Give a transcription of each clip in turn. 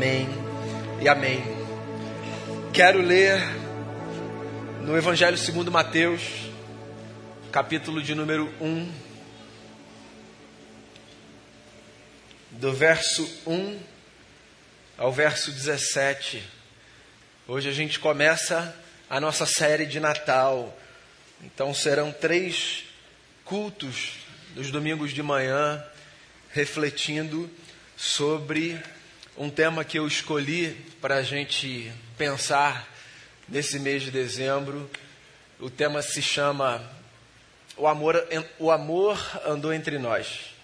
Amém e amém. Quero ler no Evangelho segundo Mateus, capítulo de número 1, do verso 1 ao verso 17. Hoje a gente começa a nossa série de Natal. Então serão três cultos nos domingos de manhã, refletindo sobre um tema que eu escolhi para a gente pensar nesse mês de dezembro. O tema se chama O Amor, o amor Andou Entre Nós.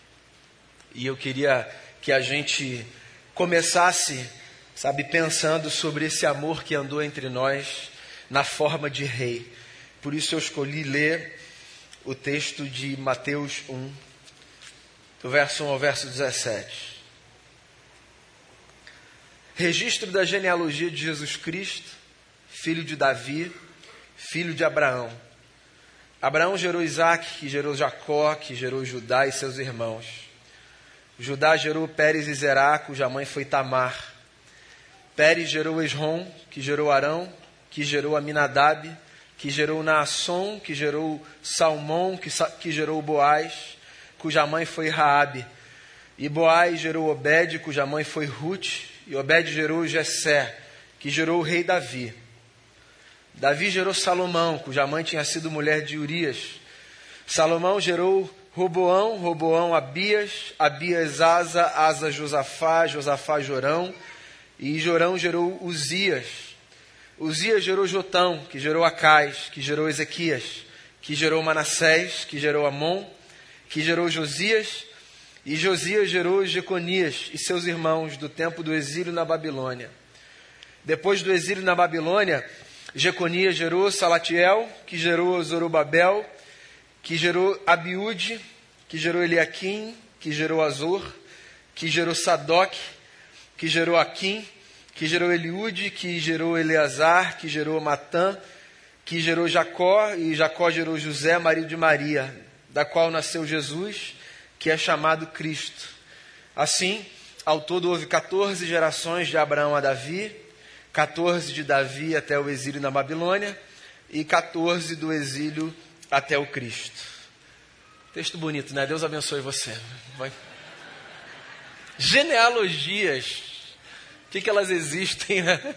E eu queria que a gente começasse, sabe, pensando sobre esse amor que andou entre nós na forma de rei. Por isso eu escolhi ler o texto de Mateus 1, do verso 1 ao verso 17. Registro da genealogia de Jesus Cristo, filho de Davi, filho de Abraão. Abraão gerou Isaac, que gerou Jacó, que gerou Judá e seus irmãos. Judá gerou Pérez e Zerá, cuja mãe foi Tamar. Pérez gerou Esrom, que gerou Arão, que gerou Aminadab, que gerou Naasson, que gerou Salmão, que, que gerou Boaz, cuja mãe foi Raabe. E Boaz gerou Obed, cuja mãe foi Ruth, e Obed gerou Jessé, que gerou o rei Davi. Davi gerou Salomão, cuja mãe tinha sido mulher de Urias. Salomão gerou Roboão, Roboão Abias, Abias Asa, Asa Josafá, Josafá Jorão, e Jorão gerou Uzias. Uzias gerou Jotão, que gerou Acais, que gerou Ezequias, que gerou Manassés, que gerou Amon, que gerou Josias, e Josias gerou Jeconias e seus irmãos do tempo do exílio na Babilônia. Depois do exílio na Babilônia, Jeconias gerou Salatiel, que gerou Zorobabel, que gerou Abiúde, que gerou Eliaquim, que gerou Azor, que gerou Sadoc, que gerou Aquim, que gerou Eliúde, que gerou Eleazar, que gerou Matã, que gerou Jacó, e Jacó gerou José, marido de Maria, da qual nasceu Jesus, que é chamado Cristo. Assim, ao todo houve 14 gerações de Abraão a Davi, 14 de Davi até o exílio na Babilônia e 14 do exílio até o Cristo. Texto bonito, né? Deus abençoe você. Vai. Genealogias. O que, que elas existem? Né?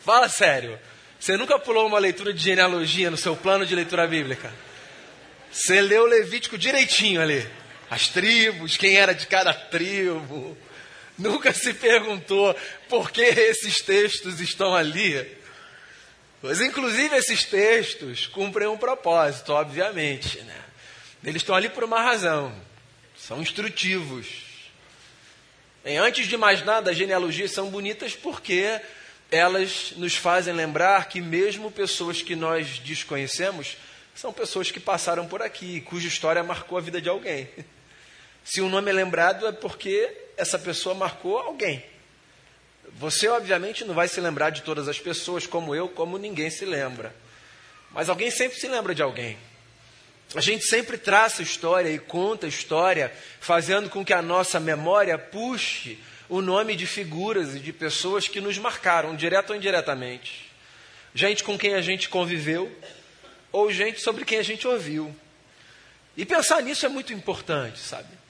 Fala sério. Você nunca pulou uma leitura de genealogia no seu plano de leitura bíblica? Você leu Levítico direitinho ali as tribos, quem era de cada tribo. Nunca se perguntou por que esses textos estão ali. Pois, inclusive, esses textos cumprem um propósito, obviamente. Né? Eles estão ali por uma razão. São instrutivos. Antes de mais nada, as genealogias são bonitas porque elas nos fazem lembrar que, mesmo pessoas que nós desconhecemos, são pessoas que passaram por aqui, cuja história marcou a vida de alguém. Se um nome é lembrado é porque essa pessoa marcou alguém. Você, obviamente, não vai se lembrar de todas as pessoas, como eu, como ninguém se lembra. Mas alguém sempre se lembra de alguém. A gente sempre traça história e conta história, fazendo com que a nossa memória puxe o nome de figuras e de pessoas que nos marcaram, direto ou indiretamente. Gente com quem a gente conviveu, ou gente sobre quem a gente ouviu. E pensar nisso é muito importante, sabe?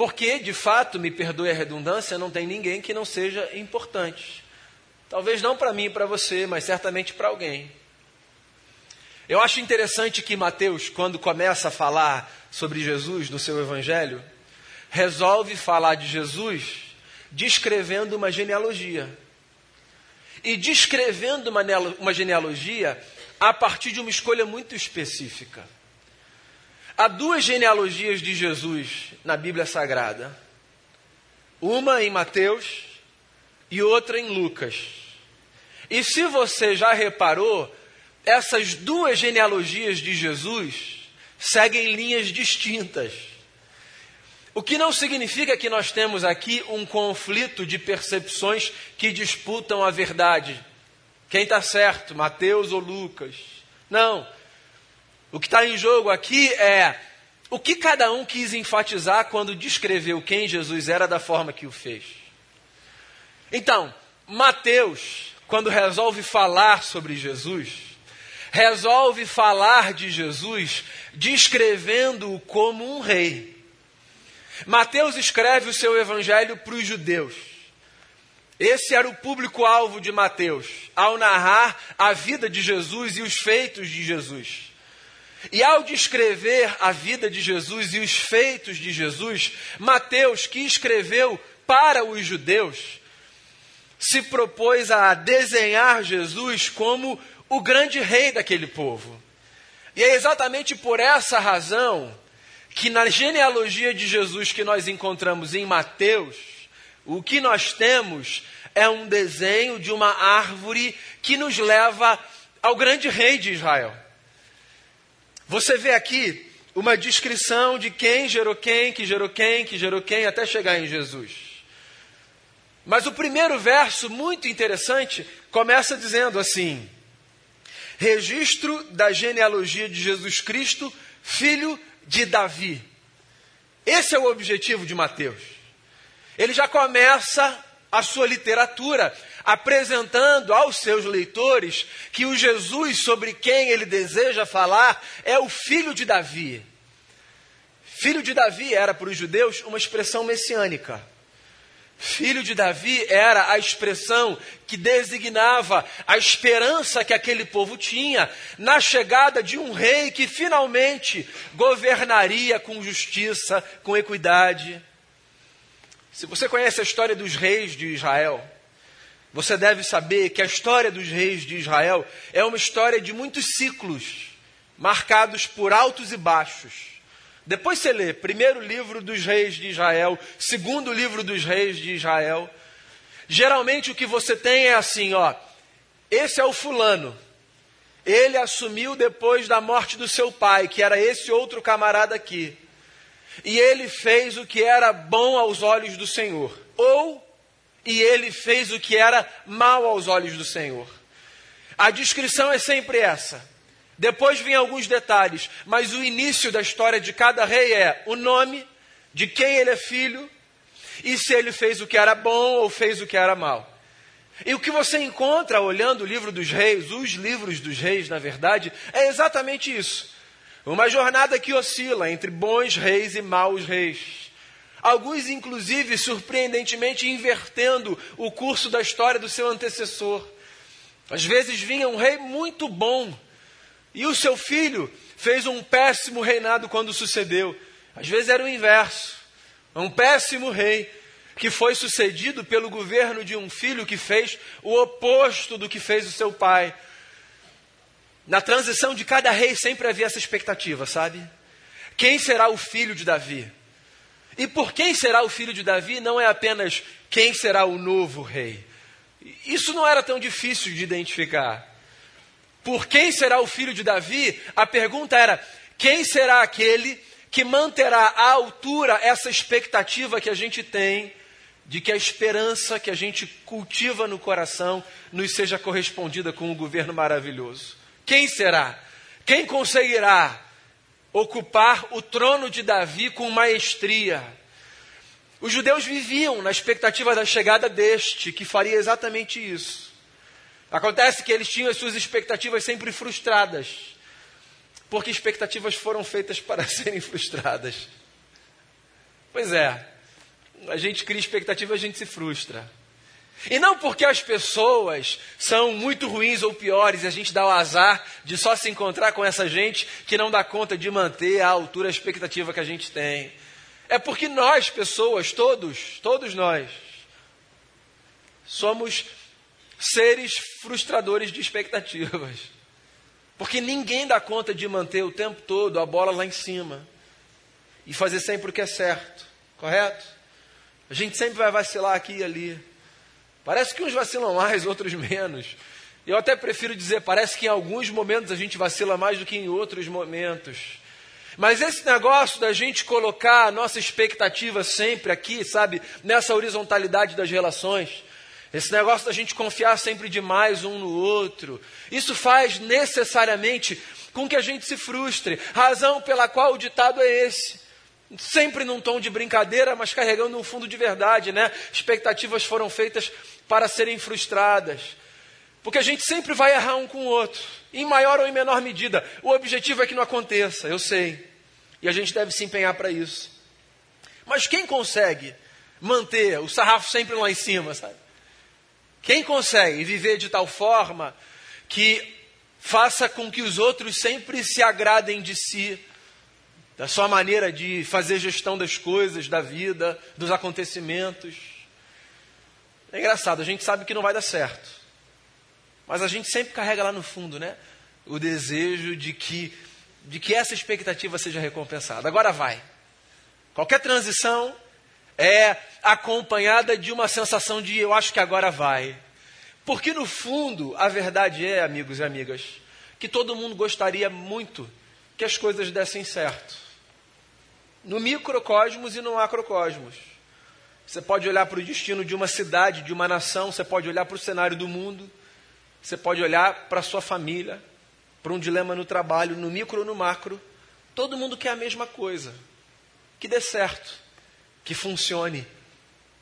Porque, de fato, me perdoe a redundância, não tem ninguém que não seja importante. Talvez não para mim e para você, mas certamente para alguém. Eu acho interessante que Mateus, quando começa a falar sobre Jesus no seu evangelho, resolve falar de Jesus descrevendo uma genealogia. E descrevendo uma genealogia a partir de uma escolha muito específica. Há duas genealogias de Jesus na Bíblia Sagrada. Uma em Mateus e outra em Lucas. E se você já reparou, essas duas genealogias de Jesus seguem linhas distintas. O que não significa que nós temos aqui um conflito de percepções que disputam a verdade. Quem está certo, Mateus ou Lucas? Não. O que está em jogo aqui é o que cada um quis enfatizar quando descreveu quem Jesus era da forma que o fez. Então, Mateus, quando resolve falar sobre Jesus, resolve falar de Jesus descrevendo-o como um rei. Mateus escreve o seu evangelho para os judeus. Esse era o público-alvo de Mateus, ao narrar a vida de Jesus e os feitos de Jesus. E ao descrever a vida de Jesus e os feitos de Jesus, Mateus, que escreveu para os judeus, se propôs a desenhar Jesus como o grande rei daquele povo. E é exatamente por essa razão que na genealogia de Jesus que nós encontramos em Mateus, o que nós temos é um desenho de uma árvore que nos leva ao grande rei de Israel. Você vê aqui uma descrição de quem gerou quem, que gerou quem, que gerou quem, até chegar em Jesus. Mas o primeiro verso, muito interessante, começa dizendo assim: Registro da genealogia de Jesus Cristo, filho de Davi. Esse é o objetivo de Mateus. Ele já começa a sua literatura apresentando aos seus leitores que o Jesus sobre quem ele deseja falar é o filho de Davi. Filho de Davi era para os judeus uma expressão messiânica. Filho de Davi era a expressão que designava a esperança que aquele povo tinha na chegada de um rei que finalmente governaria com justiça, com equidade. Se você conhece a história dos reis de Israel, você deve saber que a história dos reis de Israel é uma história de muitos ciclos, marcados por altos e baixos. Depois você lê primeiro livro dos reis de Israel, segundo livro dos reis de Israel. Geralmente o que você tem é assim, ó. Esse é o fulano. Ele assumiu depois da morte do seu pai, que era esse outro camarada aqui. E ele fez o que era bom aos olhos do Senhor. Ou e ele fez o que era mal aos olhos do Senhor. A descrição é sempre essa. Depois vem alguns detalhes, mas o início da história de cada rei é o nome, de quem ele é filho, e se ele fez o que era bom ou fez o que era mal. E o que você encontra olhando o livro dos reis, os livros dos reis, na verdade, é exatamente isso. Uma jornada que oscila entre bons reis e maus reis. Alguns, inclusive, surpreendentemente, invertendo o curso da história do seu antecessor. Às vezes vinha um rei muito bom, e o seu filho fez um péssimo reinado quando sucedeu. Às vezes era o inverso. Um péssimo rei que foi sucedido pelo governo de um filho que fez o oposto do que fez o seu pai. Na transição de cada rei sempre havia essa expectativa, sabe? Quem será o filho de Davi? E por quem será o filho de Davi não é apenas quem será o novo rei. Isso não era tão difícil de identificar. Por quem será o filho de Davi? A pergunta era: quem será aquele que manterá à altura essa expectativa que a gente tem de que a esperança que a gente cultiva no coração nos seja correspondida com um governo maravilhoso? Quem será? Quem conseguirá ocupar o trono de Davi com maestria? Os judeus viviam na expectativa da chegada deste, que faria exatamente isso. Acontece que eles tinham as suas expectativas sempre frustradas, porque expectativas foram feitas para serem frustradas. Pois é, a gente cria expectativa, a gente se frustra. E não porque as pessoas são muito ruins ou piores e a gente dá o azar de só se encontrar com essa gente que não dá conta de manter a altura a expectativa que a gente tem. É porque nós, pessoas, todos, todos nós, somos seres frustradores de expectativas. Porque ninguém dá conta de manter o tempo todo a bola lá em cima e fazer sempre o que é certo, correto? A gente sempre vai vacilar aqui e ali. Parece que uns vacilam mais, outros menos. Eu até prefiro dizer, parece que em alguns momentos a gente vacila mais do que em outros momentos. Mas esse negócio da gente colocar a nossa expectativa sempre aqui, sabe, nessa horizontalidade das relações, esse negócio da gente confiar sempre demais um no outro, isso faz necessariamente com que a gente se frustre. Razão pela qual o ditado é esse. Sempre num tom de brincadeira, mas carregando um fundo de verdade, né? Expectativas foram feitas para serem frustradas. Porque a gente sempre vai errar um com o outro, em maior ou em menor medida. O objetivo é que não aconteça, eu sei. E a gente deve se empenhar para isso. Mas quem consegue manter o sarrafo sempre lá em cima, sabe? Quem consegue viver de tal forma que faça com que os outros sempre se agradem de si, da sua maneira de fazer gestão das coisas, da vida, dos acontecimentos. É engraçado, a gente sabe que não vai dar certo. Mas a gente sempre carrega lá no fundo, né? O desejo de que, de que essa expectativa seja recompensada. Agora vai. Qualquer transição é acompanhada de uma sensação de eu acho que agora vai. Porque no fundo, a verdade é, amigos e amigas, que todo mundo gostaria muito que as coisas dessem certo no microcosmos e no macrocosmos. Você pode olhar para o destino de uma cidade, de uma nação, você pode olhar para o cenário do mundo, você pode olhar para a sua família, para um dilema no trabalho, no micro ou no macro. Todo mundo quer a mesma coisa. Que dê certo, que funcione,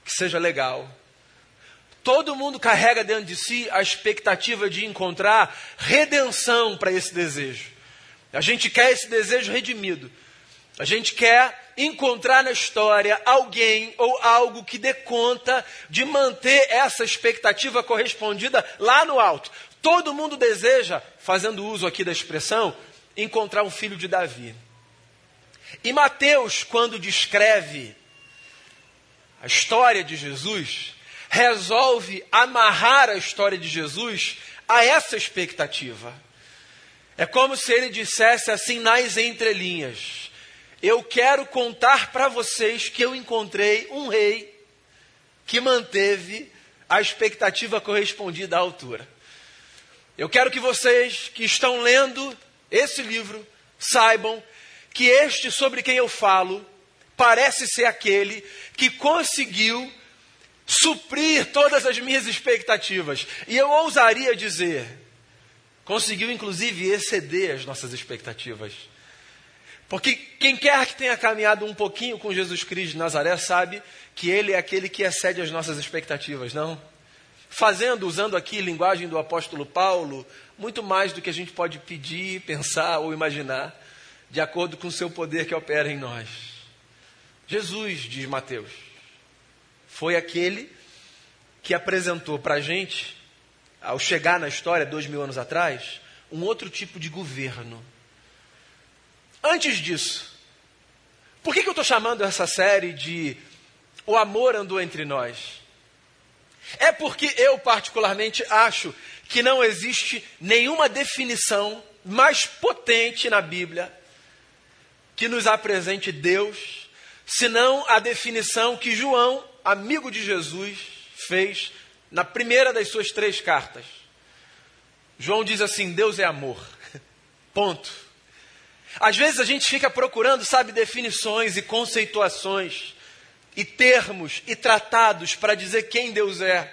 que seja legal. Todo mundo carrega dentro de si a expectativa de encontrar redenção para esse desejo. A gente quer esse desejo redimido. A gente quer encontrar na história alguém ou algo que dê conta de manter essa expectativa correspondida lá no alto. Todo mundo deseja, fazendo uso aqui da expressão, encontrar um filho de Davi. E Mateus, quando descreve a história de Jesus, resolve amarrar a história de Jesus a essa expectativa. É como se ele dissesse assim nas entrelinhas: eu quero contar para vocês que eu encontrei um rei que manteve a expectativa correspondida à altura. Eu quero que vocês que estão lendo esse livro saibam que este sobre quem eu falo parece ser aquele que conseguiu suprir todas as minhas expectativas. E eu ousaria dizer, conseguiu inclusive exceder as nossas expectativas. Porque quem quer que tenha caminhado um pouquinho com Jesus Cristo de Nazaré sabe que ele é aquele que excede as nossas expectativas, não? Fazendo, usando aqui linguagem do apóstolo Paulo, muito mais do que a gente pode pedir, pensar ou imaginar, de acordo com o seu poder que opera em nós. Jesus, diz Mateus, foi aquele que apresentou para a gente, ao chegar na história, dois mil anos atrás, um outro tipo de governo Antes disso, por que, que eu estou chamando essa série de O Amor Andou Entre Nós? É porque eu, particularmente, acho que não existe nenhuma definição mais potente na Bíblia que nos apresente Deus, senão a definição que João, amigo de Jesus, fez na primeira das suas três cartas. João diz assim: Deus é amor. Ponto. Às vezes a gente fica procurando, sabe, definições e conceituações, e termos e tratados para dizer quem Deus é.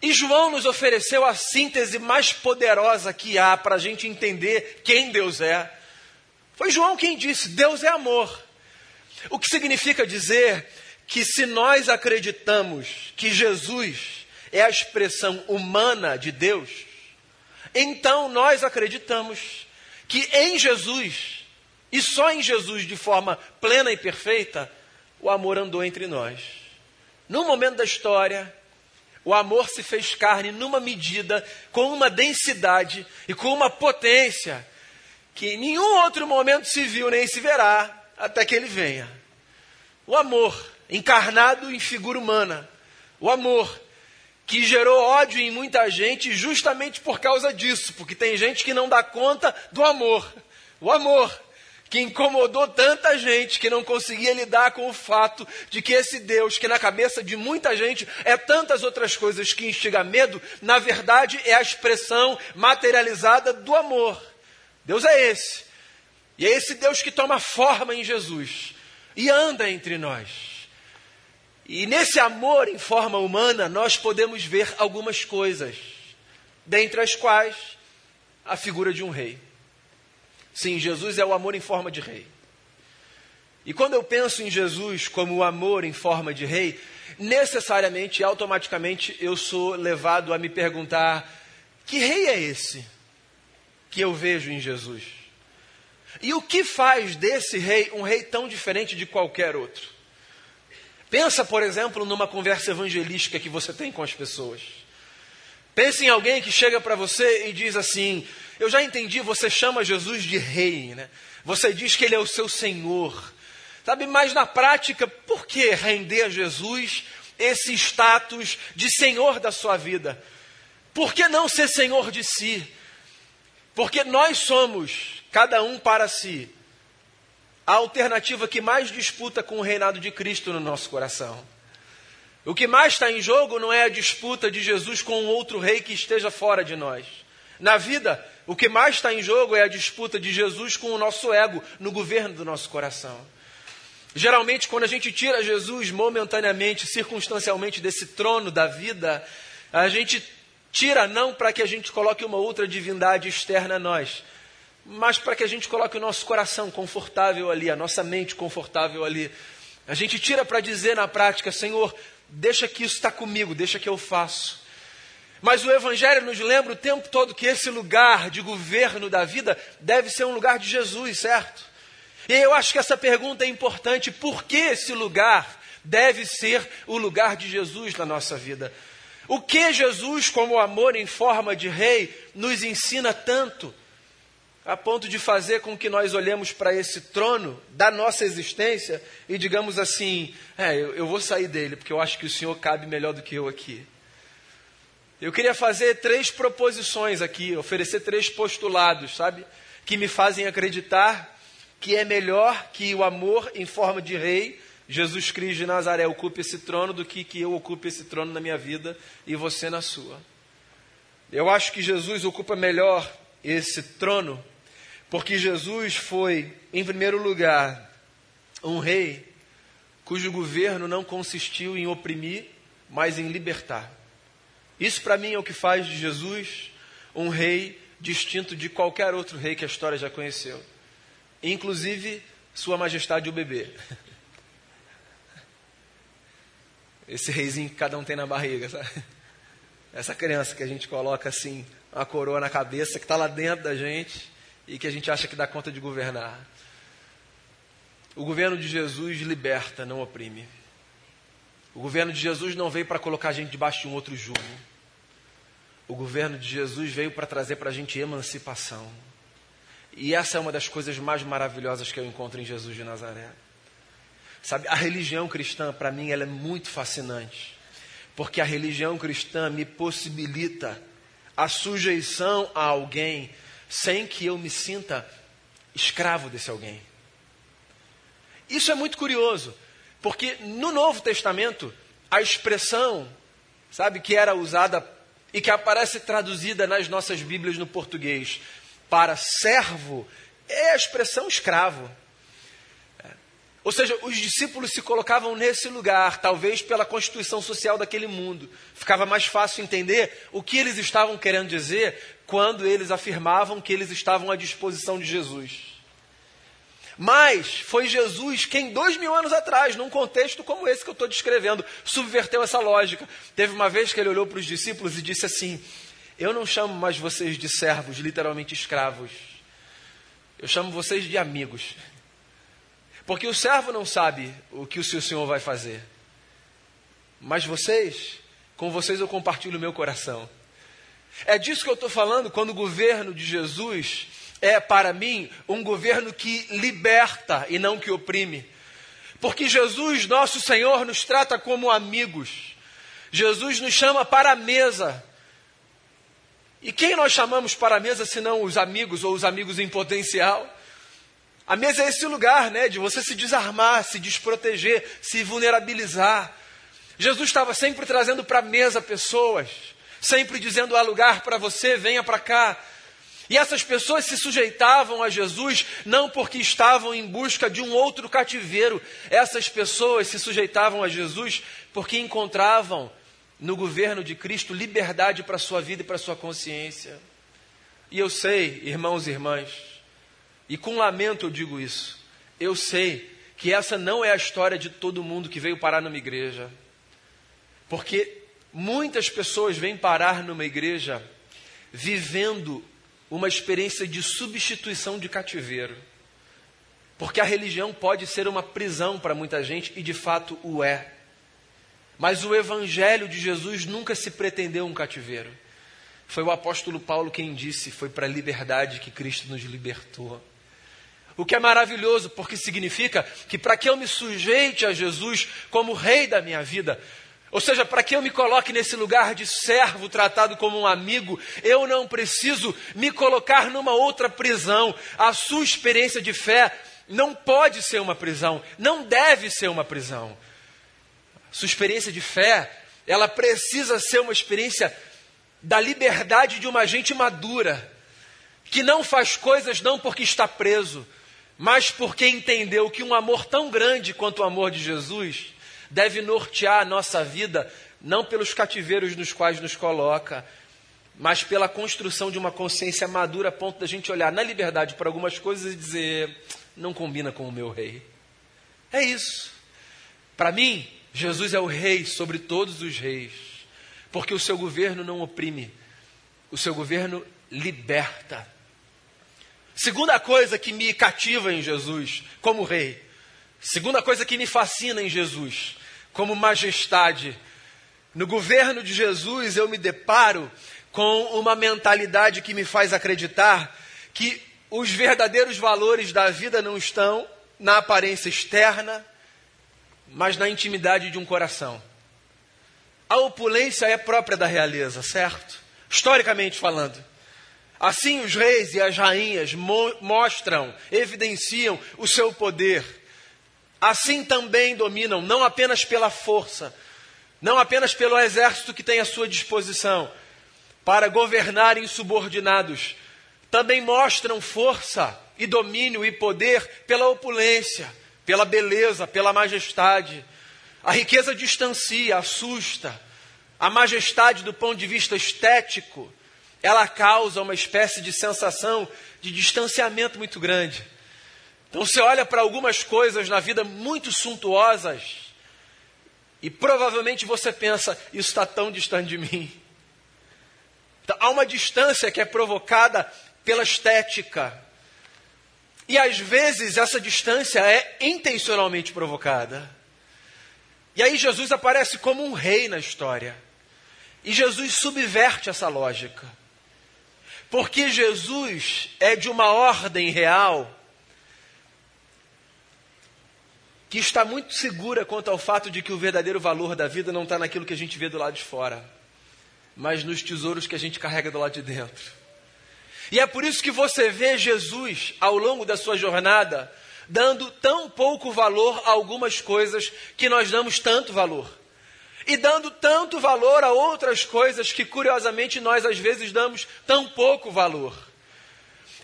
E João nos ofereceu a síntese mais poderosa que há para a gente entender quem Deus é. Foi João quem disse: Deus é amor. O que significa dizer que se nós acreditamos que Jesus é a expressão humana de Deus, então nós acreditamos que em Jesus, e só em Jesus, de forma plena e perfeita, o amor andou entre nós. Num momento da história, o amor se fez carne numa medida, com uma densidade e com uma potência que em nenhum outro momento se viu nem se verá até que ele venha. O amor encarnado em figura humana. O amor que gerou ódio em muita gente justamente por causa disso, porque tem gente que não dá conta do amor. O amor que incomodou tanta gente que não conseguia lidar com o fato de que esse Deus, que na cabeça de muita gente é tantas outras coisas que instiga medo, na verdade é a expressão materializada do amor. Deus é esse. E é esse Deus que toma forma em Jesus e anda entre nós. E nesse amor em forma humana, nós podemos ver algumas coisas, dentre as quais a figura de um rei. Sim, Jesus é o amor em forma de rei. E quando eu penso em Jesus como o amor em forma de rei, necessariamente e automaticamente eu sou levado a me perguntar: que rei é esse que eu vejo em Jesus? E o que faz desse rei um rei tão diferente de qualquer outro? Pensa, por exemplo, numa conversa evangelística que você tem com as pessoas. Pense em alguém que chega para você e diz assim: Eu já entendi, você chama Jesus de rei, né? Você diz que ele é o seu Senhor. Sabe, mas na prática, por que render a Jesus esse status de Senhor da sua vida? Por que não ser Senhor de si? Porque nós somos, cada um para si, a alternativa que mais disputa com o reinado de Cristo no nosso coração. O que mais está em jogo não é a disputa de Jesus com outro rei que esteja fora de nós. Na vida, o que mais está em jogo é a disputa de Jesus com o nosso ego no governo do nosso coração. Geralmente, quando a gente tira Jesus momentaneamente, circunstancialmente desse trono da vida, a gente tira não para que a gente coloque uma outra divindade externa a nós, mas para que a gente coloque o nosso coração confortável ali, a nossa mente confortável ali. A gente tira para dizer na prática, Senhor, deixa que isso está comigo, deixa que eu faço. Mas o Evangelho nos lembra o tempo todo que esse lugar de governo da vida deve ser um lugar de Jesus, certo? E eu acho que essa pergunta é importante: por que esse lugar deve ser o lugar de Jesus na nossa vida? O que Jesus, como amor em forma de rei, nos ensina tanto, a ponto de fazer com que nós olhemos para esse trono da nossa existência e digamos assim: é, eu, eu vou sair dele, porque eu acho que o Senhor cabe melhor do que eu aqui. Eu queria fazer três proposições aqui, oferecer três postulados, sabe? Que me fazem acreditar que é melhor que o amor em forma de rei, Jesus Cristo de Nazaré, ocupe esse trono, do que que eu ocupe esse trono na minha vida e você na sua. Eu acho que Jesus ocupa melhor esse trono, porque Jesus foi, em primeiro lugar, um rei cujo governo não consistiu em oprimir, mas em libertar. Isso para mim é o que faz de Jesus um rei distinto de qualquer outro rei que a história já conheceu inclusive Sua Majestade o bebê. Esse reizinho que cada um tem na barriga, sabe? Essa criança que a gente coloca assim, uma coroa na cabeça, que está lá dentro da gente e que a gente acha que dá conta de governar. O governo de Jesus liberta, não oprime. O governo de Jesus não veio para colocar a gente debaixo de um outro jugo. O governo de Jesus veio para trazer para a gente emancipação. E essa é uma das coisas mais maravilhosas que eu encontro em Jesus de Nazaré. Sabe, a religião cristã, para mim, ela é muito fascinante. Porque a religião cristã me possibilita a sujeição a alguém sem que eu me sinta escravo desse alguém. Isso é muito curioso, porque no Novo Testamento, a expressão, sabe, que era usada e que aparece traduzida nas nossas Bíblias no português, para servo é a expressão escravo. Ou seja, os discípulos se colocavam nesse lugar, talvez pela constituição social daquele mundo. Ficava mais fácil entender o que eles estavam querendo dizer quando eles afirmavam que eles estavam à disposição de Jesus. Mas foi Jesus quem, dois mil anos atrás, num contexto como esse que eu estou descrevendo, subverteu essa lógica. Teve uma vez que ele olhou para os discípulos e disse assim: eu não chamo mais vocês de servos, literalmente escravos. Eu chamo vocês de amigos. Porque o servo não sabe o que o seu senhor vai fazer. Mas vocês, com vocês eu compartilho o meu coração. É disso que eu estou falando quando o governo de Jesus é, para mim, um governo que liberta e não que oprime. Porque Jesus, nosso Senhor, nos trata como amigos. Jesus nos chama para a mesa. E quem nós chamamos para a mesa senão os amigos ou os amigos em potencial? A mesa é esse lugar, né, de você se desarmar, se desproteger, se vulnerabilizar. Jesus estava sempre trazendo para a mesa pessoas, sempre dizendo há lugar para você, venha para cá. E essas pessoas se sujeitavam a Jesus não porque estavam em busca de um outro cativeiro, essas pessoas se sujeitavam a Jesus porque encontravam no governo de Cristo liberdade para a sua vida e para a sua consciência. E eu sei, irmãos e irmãs, e com lamento eu digo isso, eu sei que essa não é a história de todo mundo que veio parar numa igreja. Porque muitas pessoas vêm parar numa igreja vivendo uma experiência de substituição de cativeiro. Porque a religião pode ser uma prisão para muita gente e de fato o é. Mas o evangelho de Jesus nunca se pretendeu um cativeiro. Foi o apóstolo Paulo quem disse: foi para a liberdade que Cristo nos libertou. O que é maravilhoso, porque significa que para que eu me sujeite a Jesus como rei da minha vida, ou seja, para que eu me coloque nesse lugar de servo tratado como um amigo, eu não preciso me colocar numa outra prisão. A sua experiência de fé não pode ser uma prisão, não deve ser uma prisão. Sua experiência de fé, ela precisa ser uma experiência da liberdade de uma gente madura, que não faz coisas não porque está preso, mas porque entendeu que um amor tão grande quanto o amor de Jesus deve nortear a nossa vida, não pelos cativeiros nos quais nos coloca, mas pela construção de uma consciência madura a ponto da gente olhar na liberdade para algumas coisas e dizer: não combina com o meu rei. É isso. Para mim, Jesus é o rei sobre todos os reis, porque o seu governo não oprime, o seu governo liberta. Segunda coisa que me cativa em Jesus como rei, segunda coisa que me fascina em Jesus como majestade. No governo de Jesus eu me deparo com uma mentalidade que me faz acreditar que os verdadeiros valores da vida não estão na aparência externa, mas na intimidade de um coração. A opulência é própria da realeza, certo? Historicamente falando. Assim, os reis e as rainhas mo mostram, evidenciam o seu poder. Assim também dominam, não apenas pela força, não apenas pelo exército que tem à sua disposição, para governarem subordinados, também mostram força e domínio e poder pela opulência, pela beleza, pela majestade. A riqueza distancia, assusta. A majestade, do ponto de vista estético, ela causa uma espécie de sensação de distanciamento muito grande. Então você olha para algumas coisas na vida muito suntuosas e provavelmente você pensa, isso está tão distante de mim. Então, há uma distância que é provocada pela estética. E às vezes essa distância é intencionalmente provocada. E aí Jesus aparece como um rei na história. E Jesus subverte essa lógica. Porque Jesus é de uma ordem real que está muito segura quanto ao fato de que o verdadeiro valor da vida não está naquilo que a gente vê do lado de fora, mas nos tesouros que a gente carrega do lado de dentro. E é por isso que você vê Jesus, ao longo da sua jornada, dando tão pouco valor a algumas coisas que nós damos tanto valor. E dando tanto valor a outras coisas que, curiosamente, nós às vezes damos tão pouco valor.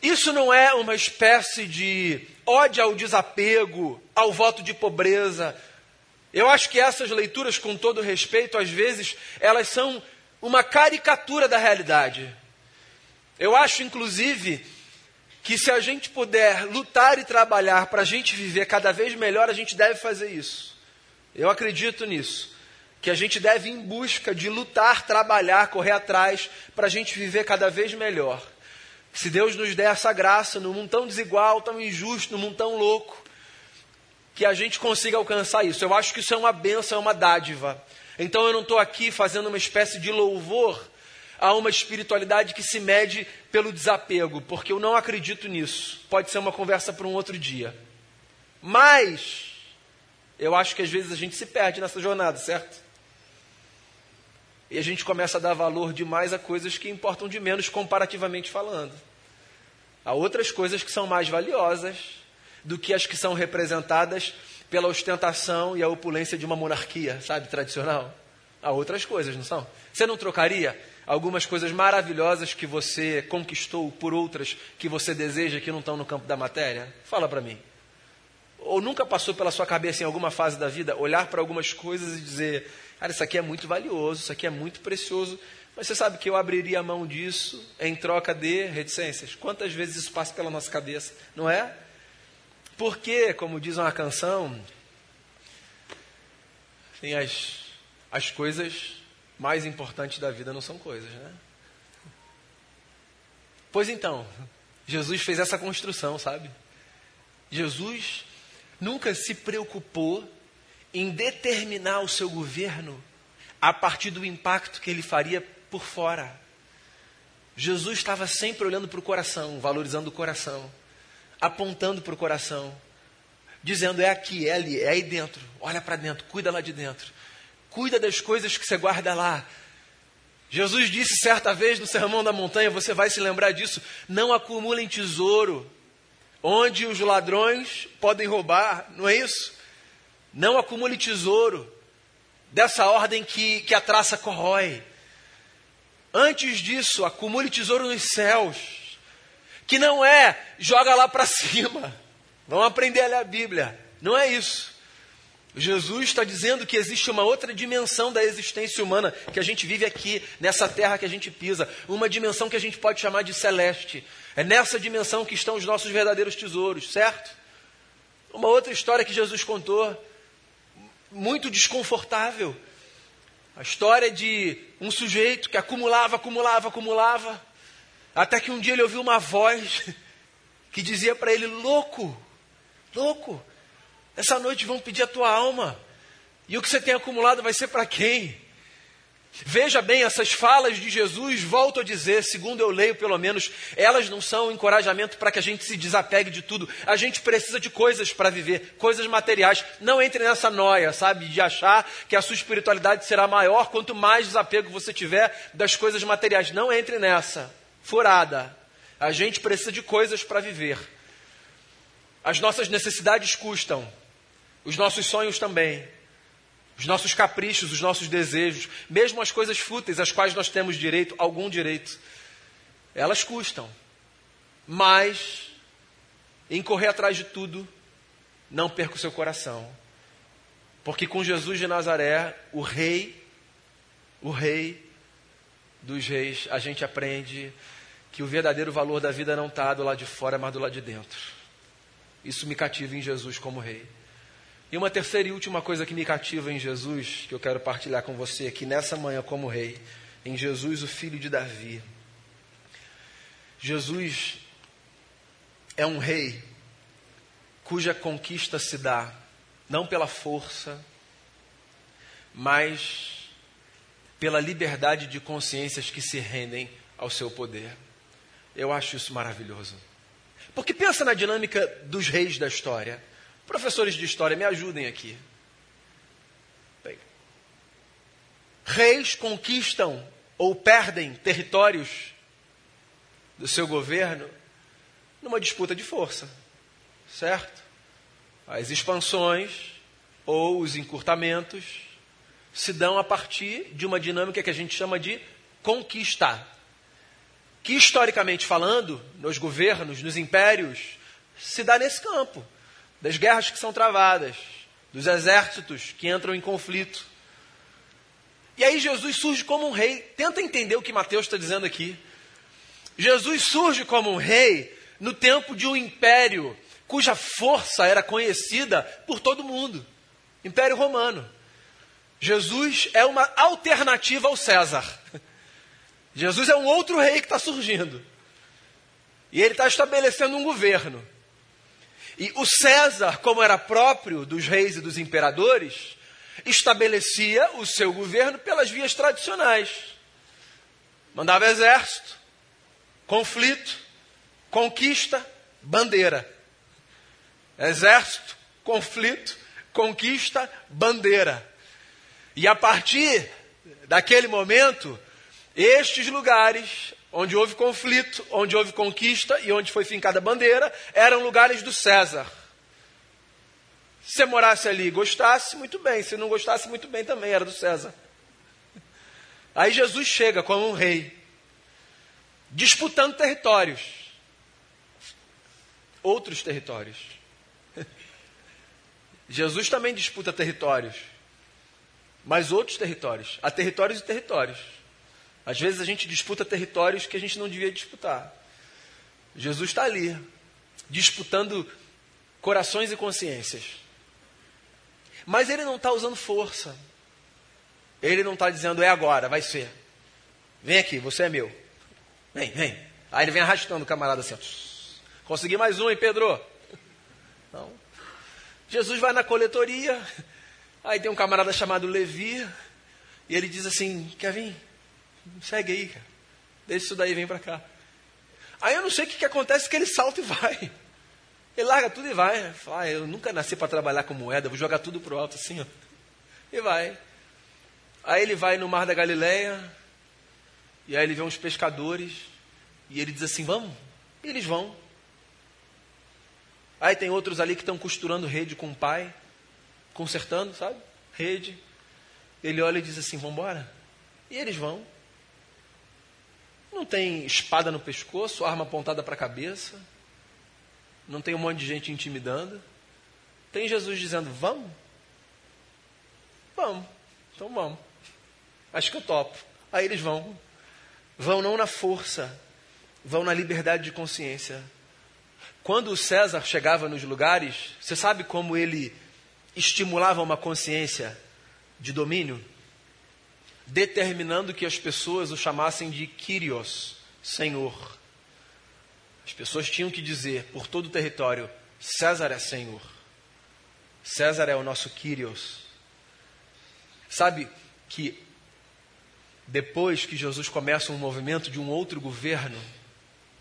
Isso não é uma espécie de ódio ao desapego, ao voto de pobreza. Eu acho que essas leituras, com todo respeito, às vezes, elas são uma caricatura da realidade. Eu acho, inclusive, que se a gente puder lutar e trabalhar para a gente viver cada vez melhor, a gente deve fazer isso. Eu acredito nisso. Que a gente deve ir em busca de lutar, trabalhar, correr atrás, para a gente viver cada vez melhor. Se Deus nos der essa graça num mundo tão desigual, tão injusto, num mundo tão louco, que a gente consiga alcançar isso. Eu acho que isso é uma benção, é uma dádiva. Então eu não estou aqui fazendo uma espécie de louvor a uma espiritualidade que se mede pelo desapego, porque eu não acredito nisso. Pode ser uma conversa para um outro dia. Mas eu acho que às vezes a gente se perde nessa jornada, certo? E a gente começa a dar valor demais a coisas que importam de menos comparativamente falando. Há outras coisas que são mais valiosas do que as que são representadas pela ostentação e a opulência de uma monarquia, sabe, tradicional. Há outras coisas, não são? Você não trocaria algumas coisas maravilhosas que você conquistou por outras que você deseja que não estão no campo da matéria? Fala para mim. Ou nunca passou pela sua cabeça em alguma fase da vida olhar para algumas coisas e dizer: Cara, isso aqui é muito valioso, isso aqui é muito precioso, mas você sabe que eu abriria a mão disso em troca de reticências? Quantas vezes isso passa pela nossa cabeça, não é? Porque, como diz uma canção, tem as, as coisas mais importantes da vida não são coisas, né? Pois então, Jesus fez essa construção, sabe? Jesus nunca se preocupou em determinar o seu governo a partir do impacto que ele faria por fora. Jesus estava sempre olhando para o coração, valorizando o coração, apontando para o coração, dizendo: é aqui, é ali, é aí dentro, olha para dentro, cuida lá de dentro, cuida das coisas que você guarda lá. Jesus disse certa vez no Sermão da Montanha, você vai se lembrar disso: não acumulem tesouro onde os ladrões podem roubar, não é isso? Não acumule tesouro dessa ordem que, que a traça corrói. Antes disso, acumule tesouro nos céus, que não é joga lá para cima. Vamos aprender a ler a Bíblia. Não é isso. Jesus está dizendo que existe uma outra dimensão da existência humana que a gente vive aqui, nessa terra que a gente pisa, uma dimensão que a gente pode chamar de celeste. É nessa dimensão que estão os nossos verdadeiros tesouros, certo? Uma outra história que Jesus contou, muito desconfortável. A história de um sujeito que acumulava, acumulava, acumulava, até que um dia ele ouviu uma voz que dizia para ele: Louco, louco, essa noite vão pedir a tua alma. E o que você tem acumulado vai ser para quem? Veja bem, essas falas de Jesus, volto a dizer, segundo eu leio pelo menos, elas não são um encorajamento para que a gente se desapegue de tudo. A gente precisa de coisas para viver, coisas materiais. Não entre nessa noia, sabe, de achar que a sua espiritualidade será maior quanto mais desapego você tiver das coisas materiais. Não entre nessa. Furada. A gente precisa de coisas para viver. As nossas necessidades custam. Os nossos sonhos também. Os nossos caprichos, os nossos desejos, mesmo as coisas fúteis às quais nós temos direito, algum direito, elas custam. Mas, em correr atrás de tudo, não perca o seu coração. Porque com Jesus de Nazaré, o rei, o rei dos reis, a gente aprende que o verdadeiro valor da vida não está do lado de fora, mas do lado de dentro. Isso me cativa em Jesus como rei. E uma terceira e última coisa que me cativa em Jesus, que eu quero partilhar com você aqui nessa manhã como rei, em Jesus, o filho de Davi. Jesus é um rei cuja conquista se dá não pela força, mas pela liberdade de consciências que se rendem ao seu poder. Eu acho isso maravilhoso. Porque pensa na dinâmica dos reis da história. Professores de história, me ajudem aqui. Bem, reis conquistam ou perdem territórios do seu governo numa disputa de força, certo? As expansões ou os encurtamentos se dão a partir de uma dinâmica que a gente chama de conquista. Que, historicamente falando, nos governos, nos impérios, se dá nesse campo das guerras que são travadas, dos exércitos que entram em conflito. E aí Jesus surge como um rei. Tenta entender o que Mateus está dizendo aqui. Jesus surge como um rei no tempo de um império cuja força era conhecida por todo mundo Império Romano. Jesus é uma alternativa ao César. Jesus é um outro rei que está surgindo. E ele está estabelecendo um governo. E o César, como era próprio dos reis e dos imperadores, estabelecia o seu governo pelas vias tradicionais. Mandava exército, conflito, conquista, bandeira. Exército, conflito, conquista, bandeira. E a partir daquele momento, estes lugares onde houve conflito, onde houve conquista e onde foi fincada a bandeira, eram lugares do César. Se morasse ali e gostasse, muito bem. Se não gostasse, muito bem também, era do César. Aí Jesus chega como um rei, disputando territórios. Outros territórios. Jesus também disputa territórios. Mas outros territórios. Há territórios e territórios. Às vezes a gente disputa territórios que a gente não devia disputar. Jesus está ali, disputando corações e consciências. Mas ele não está usando força. Ele não está dizendo, é agora, vai ser. Vem aqui, você é meu. Vem, vem. Aí ele vem arrastando o camarada assim. Consegui mais um, hein, Pedro? Não. Jesus vai na coletoria. Aí tem um camarada chamado Levi. E ele diz assim: Quer vir? Segue aí, cara. Deixa isso daí vem para cá. Aí eu não sei o que, que acontece, que ele salta e vai. Ele larga tudo e vai. Fala, ah, eu nunca nasci para trabalhar com moeda, vou jogar tudo pro alto assim, ó. E vai. Aí ele vai no mar da Galileia, e aí ele vê uns pescadores, e ele diz assim: Vamos. E eles vão. Aí tem outros ali que estão costurando rede com o pai, consertando, sabe? Rede. Ele olha e diz assim: Vamos embora. E eles vão. Não tem espada no pescoço, arma apontada para a cabeça. Não tem um monte de gente intimidando. Tem Jesus dizendo: Vamos? Vamos. Então vamos. Acho que eu topo. Aí eles vão. Vão não na força, vão na liberdade de consciência. Quando o César chegava nos lugares, você sabe como ele estimulava uma consciência de domínio? Determinando que as pessoas o chamassem de Kyrios, Senhor. As pessoas tinham que dizer por todo o território: César é Senhor. César é o nosso Kyrios. Sabe que depois que Jesus começa um movimento de um outro governo,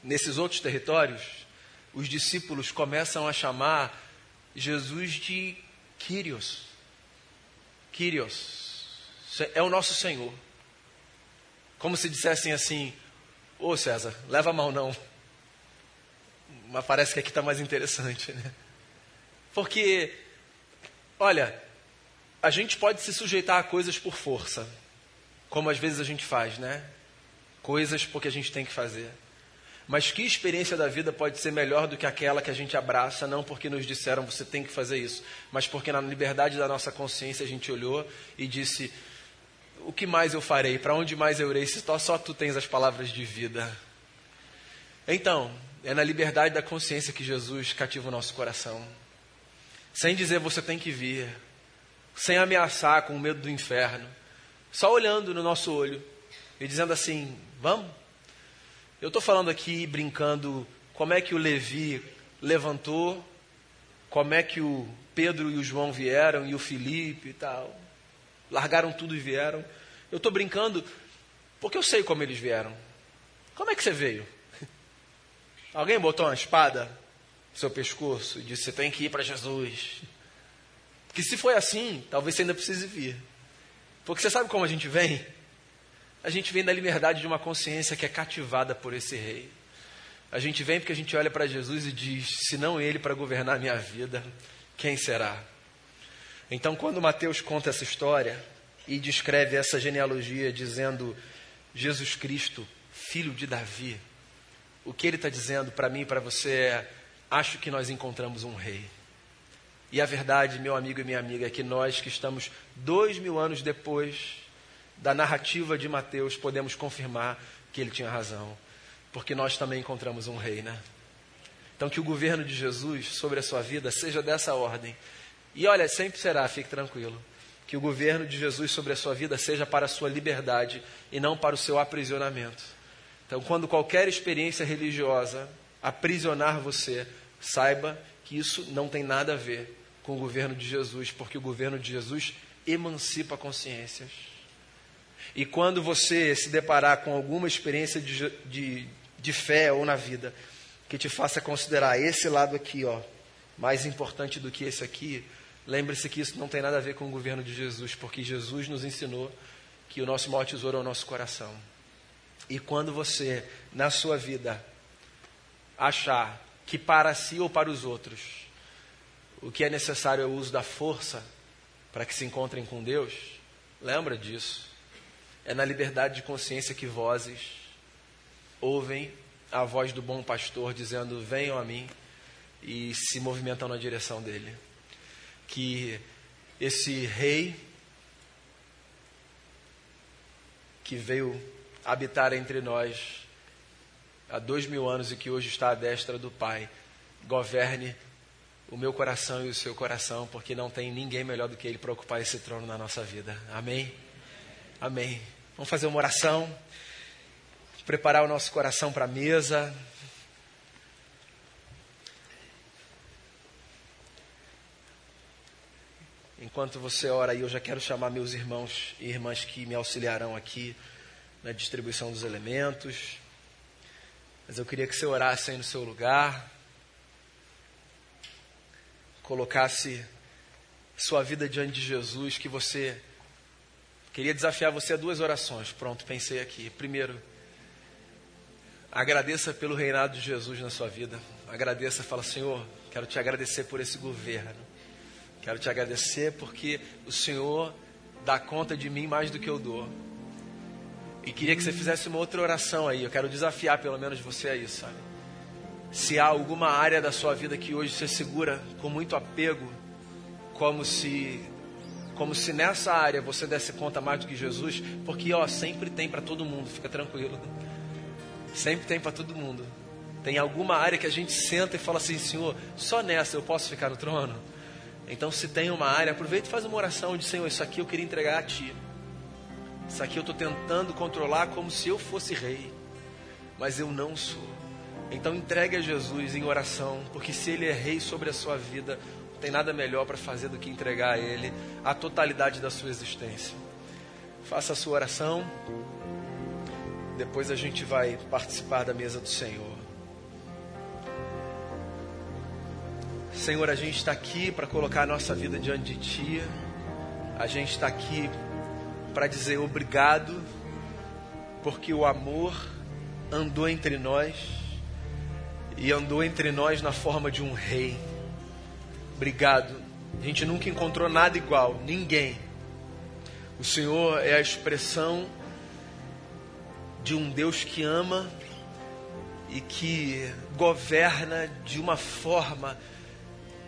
nesses outros territórios, os discípulos começam a chamar Jesus de Kyrios. Kyrios. É o nosso Senhor. Como se dissessem assim: Ô oh, César, leva mal não. Mas parece que aqui está mais interessante, né? Porque, olha, a gente pode se sujeitar a coisas por força como às vezes a gente faz, né? Coisas porque a gente tem que fazer. Mas que experiência da vida pode ser melhor do que aquela que a gente abraça, não porque nos disseram você tem que fazer isso, mas porque na liberdade da nossa consciência a gente olhou e disse: o que mais eu farei? Para onde mais eu irei? Se só tu tens as palavras de vida. Então, é na liberdade da consciência que Jesus cativa o nosso coração. Sem dizer você tem que vir, sem ameaçar com o medo do inferno só olhando no nosso olho e dizendo assim: vamos. Eu estou falando aqui, brincando, como é que o Levi levantou, como é que o Pedro e o João vieram, e o Felipe e tal. Largaram tudo e vieram. Eu estou brincando porque eu sei como eles vieram. Como é que você veio? Alguém botou uma espada no seu pescoço e disse: Você tem que ir para Jesus. Que se foi assim, talvez você ainda precise vir. Porque você sabe como a gente vem? A gente vem da liberdade de uma consciência que é cativada por esse rei. A gente vem porque a gente olha para Jesus e diz: se não ele para governar a minha vida, quem será? Então, quando Mateus conta essa história e descreve essa genealogia dizendo Jesus Cristo, filho de Davi, o que ele está dizendo para mim e para você é: acho que nós encontramos um rei. E a verdade, meu amigo e minha amiga, é que nós que estamos dois mil anos depois da narrativa de Mateus, podemos confirmar que ele tinha razão, porque nós também encontramos um rei, né? Então, que o governo de Jesus sobre a sua vida seja dessa ordem. E olha, sempre será, fique tranquilo. Que o governo de Jesus sobre a sua vida seja para a sua liberdade e não para o seu aprisionamento. Então, quando qualquer experiência religiosa aprisionar você, saiba que isso não tem nada a ver com o governo de Jesus, porque o governo de Jesus emancipa consciências. E quando você se deparar com alguma experiência de, de, de fé ou na vida que te faça considerar esse lado aqui, ó, mais importante do que esse aqui, lembre-se que isso não tem nada a ver com o governo de Jesus, porque Jesus nos ensinou que o nosso maior tesouro é o nosso coração. E quando você, na sua vida, achar que para si ou para os outros o que é necessário é o uso da força para que se encontrem com Deus, lembra disso. É na liberdade de consciência que vozes ouvem a voz do bom pastor dizendo: Venham a mim, e se movimentam na direção dele. Que esse rei que veio habitar entre nós há dois mil anos e que hoje está à destra do Pai, governe o meu coração e o seu coração, porque não tem ninguém melhor do que Ele para ocupar esse trono na nossa vida. Amém? Amém. Vamos fazer uma oração, preparar o nosso coração para a mesa. Enquanto você ora aí, eu já quero chamar meus irmãos e irmãs que me auxiliarão aqui na distribuição dos elementos. Mas eu queria que você orasse aí no seu lugar, colocasse sua vida diante de Jesus, que você. Queria desafiar você a duas orações. Pronto, pensei aqui. Primeiro, agradeça pelo reinado de Jesus na sua vida. Agradeça, fala, Senhor, quero te agradecer por esse governo. Quero te agradecer porque o Senhor dá conta de mim mais do que eu dou. E queria que você fizesse uma outra oração aí. Eu quero desafiar pelo menos você a isso, sabe? Se há alguma área da sua vida que hoje você segura com muito apego, como se como se nessa área você desse conta mais do que Jesus, porque ó, sempre tem para todo mundo, fica tranquilo. Sempre tem para todo mundo. Tem alguma área que a gente senta e fala assim, Senhor, só nessa eu posso ficar no trono? Então, se tem uma área, aproveita e faz uma oração de Senhor, isso aqui eu queria entregar a Ti. Isso aqui eu estou tentando controlar como se eu fosse rei, mas eu não sou. Então entregue a Jesus em oração, porque se Ele é rei sobre a sua vida, não tem nada melhor para fazer do que entregar a Ele a totalidade da sua existência. Faça a sua oração, depois a gente vai participar da mesa do Senhor. Senhor, a gente está aqui para colocar a nossa vida diante de Ti. A gente está aqui para dizer obrigado, porque o amor andou entre nós e andou entre nós na forma de um rei. Obrigado. A gente nunca encontrou nada igual, ninguém. O Senhor é a expressão de um Deus que ama e que governa de uma forma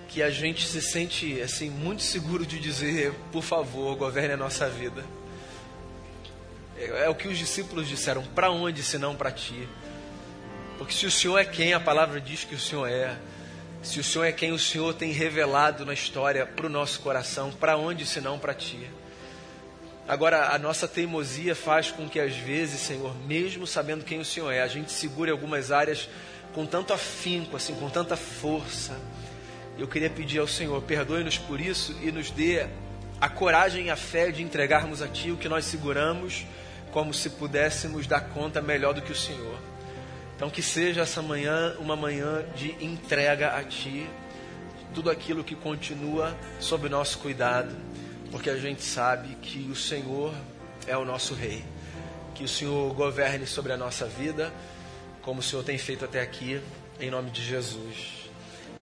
que a gente se sente assim muito seguro de dizer, por favor, governe a nossa vida. É, é o que os discípulos disseram: para onde se não para ti? Porque se o Senhor é quem a palavra diz que o Senhor é, se o Senhor é quem o Senhor tem revelado na história para o nosso coração, para onde se não para ti? Agora, a nossa teimosia faz com que, às vezes, Senhor, mesmo sabendo quem o Senhor é, a gente segure algumas áreas com tanto afinco, assim, com tanta força eu queria pedir ao Senhor, perdoe-nos por isso e nos dê a coragem e a fé de entregarmos a Ti o que nós seguramos, como se pudéssemos dar conta melhor do que o Senhor. Então, que seja essa manhã uma manhã de entrega a Ti, tudo aquilo que continua sob nosso cuidado, porque a gente sabe que o Senhor é o nosso Rei, que o Senhor governe sobre a nossa vida, como o Senhor tem feito até aqui, em nome de Jesus.